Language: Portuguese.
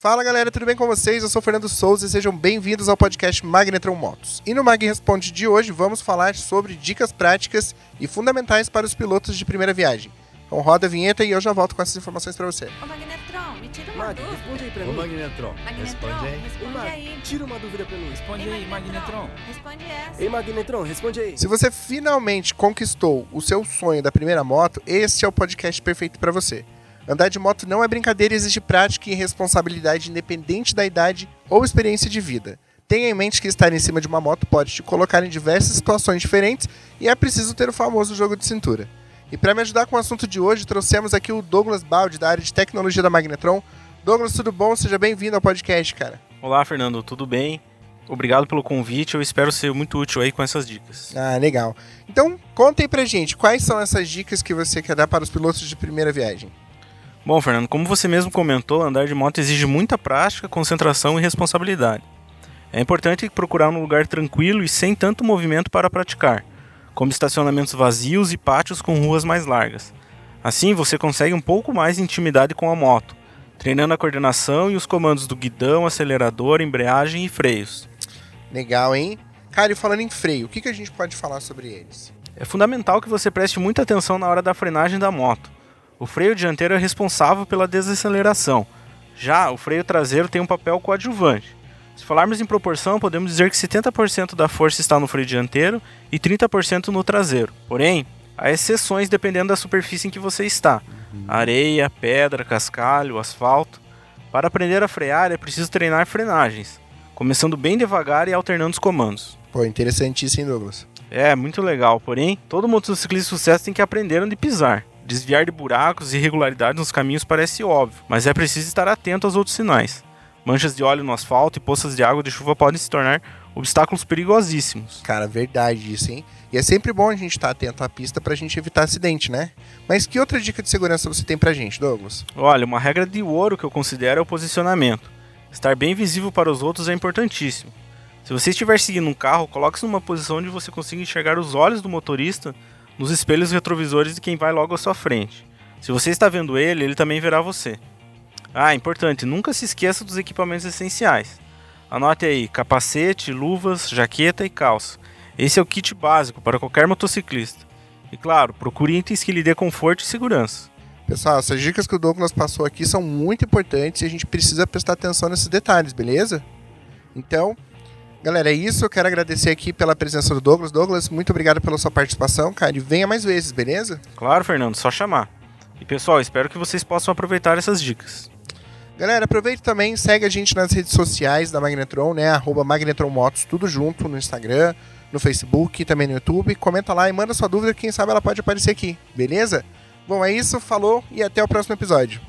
Fala galera, tudo bem com vocês? Eu sou o Fernando Souza e sejam bem-vindos ao podcast Magnetron Motos. E no Mag Responde de hoje vamos falar sobre dicas práticas e fundamentais para os pilotos de primeira viagem. Então roda a vinheta e eu já volto com essas informações para você. Ô Magnetron, me tira uma Mag, dúvida. responde aí pra Ô mim. Magnetron, Magnetron, responde aí. responde Mag, aí. tira uma dúvida pra mim. Responde Ei, aí, Magnetron. Responde essa. Ei, Magnetron, responde aí. Se você finalmente conquistou o seu sonho da primeira moto, esse é o podcast perfeito para você. Andar de moto não é brincadeira e exige prática e responsabilidade independente da idade ou experiência de vida. Tenha em mente que estar em cima de uma moto pode te colocar em diversas situações diferentes e é preciso ter o famoso jogo de cintura. E para me ajudar com o assunto de hoje, trouxemos aqui o Douglas Baldi, da área de tecnologia da Magnetron. Douglas, tudo bom? Seja bem-vindo ao podcast, cara. Olá, Fernando, tudo bem? Obrigado pelo convite, eu espero ser muito útil aí com essas dicas. Ah, legal. Então, conta aí pra gente, quais são essas dicas que você quer dar para os pilotos de primeira viagem? Bom, Fernando, como você mesmo comentou, andar de moto exige muita prática, concentração e responsabilidade. É importante procurar um lugar tranquilo e sem tanto movimento para praticar, como estacionamentos vazios e pátios com ruas mais largas. Assim, você consegue um pouco mais de intimidade com a moto, treinando a coordenação e os comandos do guidão, acelerador, embreagem e freios. Legal, hein? Cara, e falando em freio, o que, que a gente pode falar sobre eles? É fundamental que você preste muita atenção na hora da frenagem da moto. O freio dianteiro é responsável pela desaceleração. Já o freio traseiro tem um papel coadjuvante. Se falarmos em proporção, podemos dizer que 70% da força está no freio dianteiro e 30% no traseiro. Porém, há exceções dependendo da superfície em que você está: areia, pedra, cascalho, asfalto. Para aprender a frear é preciso treinar frenagens, começando bem devagar e alternando os comandos. Pô, interessantíssimo, Douglas? É, muito legal. Porém, todo motociclista de sucesso tem que aprender onde pisar. Desviar de buracos e irregularidades nos caminhos parece óbvio, mas é preciso estar atento aos outros sinais. Manchas de óleo no asfalto e poças de água de chuva podem se tornar obstáculos perigosíssimos. Cara, verdade isso, hein? E é sempre bom a gente estar atento à pista pra gente evitar acidente, né? Mas que outra dica de segurança você tem pra gente, Douglas? Olha, uma regra de ouro que eu considero é o posicionamento. Estar bem visível para os outros é importantíssimo. Se você estiver seguindo um carro, coloque-se numa posição onde você consiga enxergar os olhos do motorista nos espelhos retrovisores de quem vai logo à sua frente. Se você está vendo ele, ele também verá você. Ah, importante, nunca se esqueça dos equipamentos essenciais. Anote aí: capacete, luvas, jaqueta e calça. Esse é o kit básico para qualquer motociclista. E claro, procure itens que lhe dê conforto e segurança. Pessoal, essas dicas que o Douglas passou aqui são muito importantes e a gente precisa prestar atenção nesses detalhes, beleza? Então, galera, é isso. Eu quero agradecer aqui pela presença do Douglas. Douglas, muito obrigado pela sua participação, cara. E venha mais vezes, beleza? Claro, Fernando, só chamar. E pessoal, espero que vocês possam aproveitar essas dicas. Galera, aproveita também, segue a gente nas redes sociais da Magnetron, né? Arroba Magnetron Motos, tudo junto no Instagram, no Facebook, também no YouTube. Comenta lá e manda sua dúvida, quem sabe ela pode aparecer aqui, beleza? Bom, é isso, falou e até o próximo episódio.